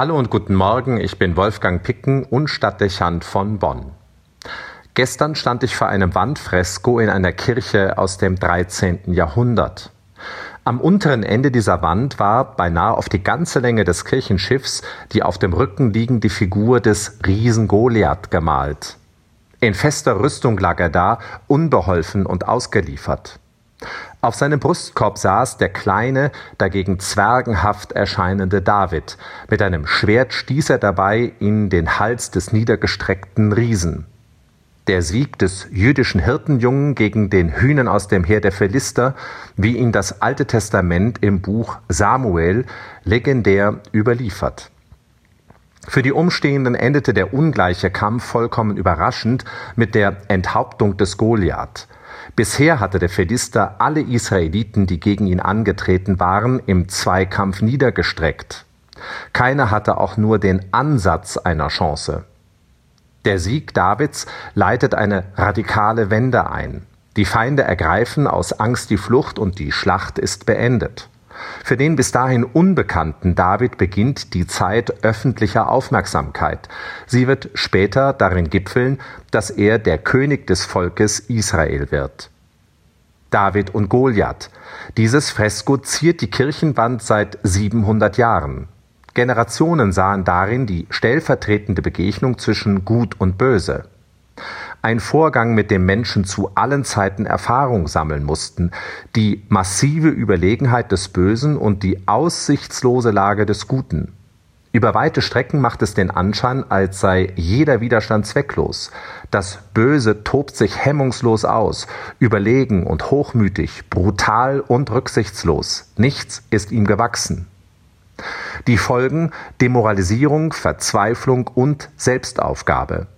Hallo und guten Morgen, ich bin Wolfgang Picken und Stadtdechant von Bonn. Gestern stand ich vor einem Wandfresko in einer Kirche aus dem 13. Jahrhundert. Am unteren Ende dieser Wand war beinahe auf die ganze Länge des Kirchenschiffs die auf dem Rücken liegende Figur des Riesen Goliath gemalt. In fester Rüstung lag er da, unbeholfen und ausgeliefert. Auf seinem Brustkorb saß der kleine, dagegen zwergenhaft erscheinende David. Mit einem Schwert stieß er dabei in den Hals des niedergestreckten Riesen. Der Sieg des jüdischen Hirtenjungen gegen den Hühnen aus dem Heer der Philister, wie ihn das Alte Testament im Buch Samuel legendär überliefert. Für die Umstehenden endete der ungleiche Kampf vollkommen überraschend mit der Enthauptung des Goliath. Bisher hatte der Philister alle Israeliten, die gegen ihn angetreten waren, im Zweikampf niedergestreckt. Keiner hatte auch nur den Ansatz einer Chance. Der Sieg Davids leitet eine radikale Wende ein. Die Feinde ergreifen aus Angst die Flucht und die Schlacht ist beendet. Für den bis dahin unbekannten David beginnt die Zeit öffentlicher Aufmerksamkeit. Sie wird später darin gipfeln, dass er der König des Volkes Israel wird. David und Goliath. Dieses Fresko ziert die Kirchenwand seit 700 Jahren. Generationen sahen darin die stellvertretende Begegnung zwischen Gut und Böse ein Vorgang, mit dem Menschen zu allen Zeiten Erfahrung sammeln mussten, die massive Überlegenheit des Bösen und die aussichtslose Lage des Guten. Über weite Strecken macht es den Anschein, als sei jeder Widerstand zwecklos. Das Böse tobt sich hemmungslos aus, überlegen und hochmütig, brutal und rücksichtslos. Nichts ist ihm gewachsen. Die Folgen Demoralisierung, Verzweiflung und Selbstaufgabe.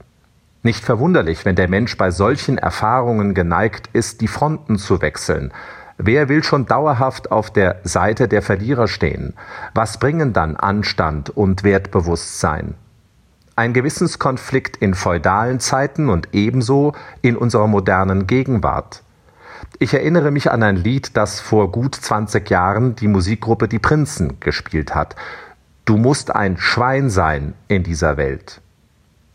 Nicht verwunderlich, wenn der Mensch bei solchen Erfahrungen geneigt ist, die Fronten zu wechseln. Wer will schon dauerhaft auf der Seite der Verlierer stehen? Was bringen dann Anstand und Wertbewusstsein? Ein Gewissenskonflikt in feudalen Zeiten und ebenso in unserer modernen Gegenwart. Ich erinnere mich an ein Lied, das vor gut 20 Jahren die Musikgruppe Die Prinzen gespielt hat. Du musst ein Schwein sein in dieser Welt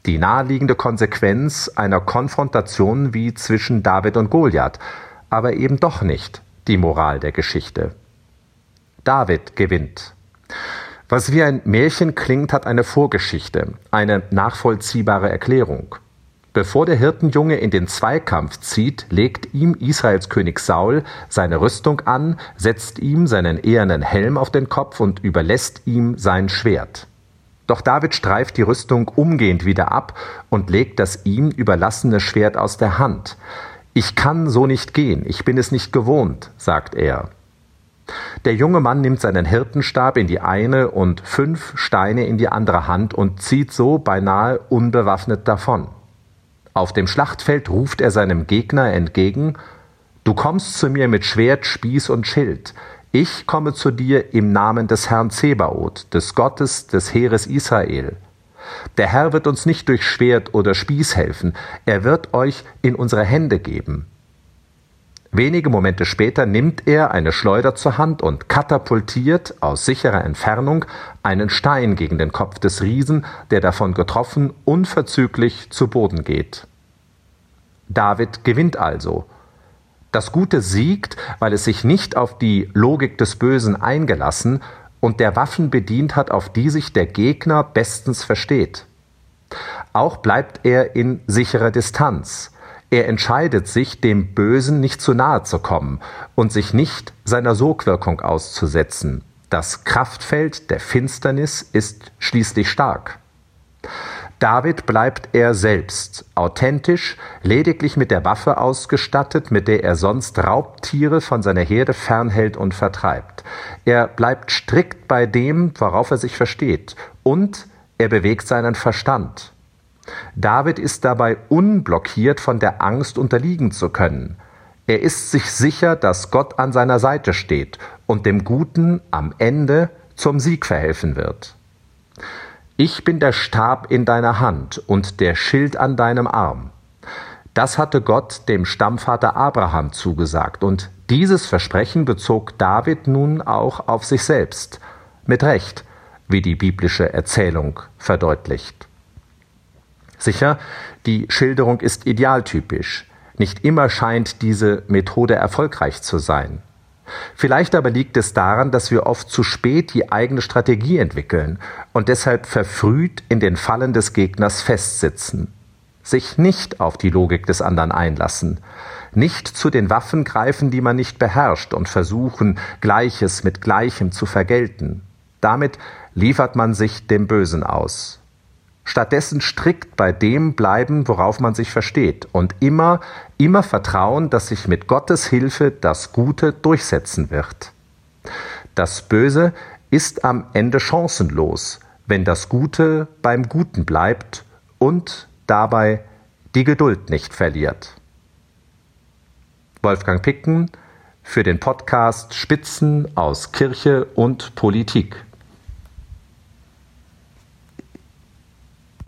die naheliegende Konsequenz einer Konfrontation wie zwischen David und Goliath, aber eben doch nicht die Moral der Geschichte. David gewinnt. Was wie ein Märchen klingt, hat eine Vorgeschichte, eine nachvollziehbare Erklärung. Bevor der Hirtenjunge in den Zweikampf zieht, legt ihm Israels König Saul seine Rüstung an, setzt ihm seinen ehernen Helm auf den Kopf und überlässt ihm sein Schwert. Doch David streift die Rüstung umgehend wieder ab und legt das ihm überlassene Schwert aus der Hand. Ich kann so nicht gehen, ich bin es nicht gewohnt, sagt er. Der junge Mann nimmt seinen Hirtenstab in die eine und fünf Steine in die andere Hand und zieht so beinahe unbewaffnet davon. Auf dem Schlachtfeld ruft er seinem Gegner entgegen Du kommst zu mir mit Schwert, Spieß und Schild, ich komme zu dir im Namen des Herrn Zebaoth, des Gottes des Heeres Israel. Der Herr wird uns nicht durch Schwert oder Spieß helfen, er wird euch in unsere Hände geben. Wenige Momente später nimmt er eine Schleuder zur Hand und katapultiert aus sicherer Entfernung einen Stein gegen den Kopf des Riesen, der davon getroffen unverzüglich zu Boden geht. David gewinnt also, das Gute siegt, weil es sich nicht auf die Logik des Bösen eingelassen und der Waffen bedient hat, auf die sich der Gegner bestens versteht. Auch bleibt er in sicherer Distanz. Er entscheidet sich, dem Bösen nicht zu nahe zu kommen und sich nicht seiner Sogwirkung auszusetzen. Das Kraftfeld der Finsternis ist schließlich stark. David bleibt er selbst, authentisch, lediglich mit der Waffe ausgestattet, mit der er sonst Raubtiere von seiner Herde fernhält und vertreibt. Er bleibt strikt bei dem, worauf er sich versteht, und er bewegt seinen Verstand. David ist dabei unblockiert von der Angst unterliegen zu können. Er ist sich sicher, dass Gott an seiner Seite steht und dem Guten am Ende zum Sieg verhelfen wird. Ich bin der Stab in deiner Hand und der Schild an deinem Arm. Das hatte Gott dem Stammvater Abraham zugesagt, und dieses Versprechen bezog David nun auch auf sich selbst. Mit Recht, wie die biblische Erzählung verdeutlicht. Sicher, die Schilderung ist idealtypisch. Nicht immer scheint diese Methode erfolgreich zu sein. Vielleicht aber liegt es daran, dass wir oft zu spät die eigene Strategie entwickeln und deshalb verfrüht in den Fallen des Gegners festsitzen, sich nicht auf die Logik des anderen einlassen, nicht zu den Waffen greifen, die man nicht beherrscht und versuchen, Gleiches mit Gleichem zu vergelten. Damit liefert man sich dem Bösen aus. Stattdessen strikt bei dem bleiben, worauf man sich versteht und immer, immer vertrauen, dass sich mit Gottes Hilfe das Gute durchsetzen wird. Das Böse ist am Ende chancenlos, wenn das Gute beim Guten bleibt und dabei die Geduld nicht verliert. Wolfgang Picken für den Podcast Spitzen aus Kirche und Politik.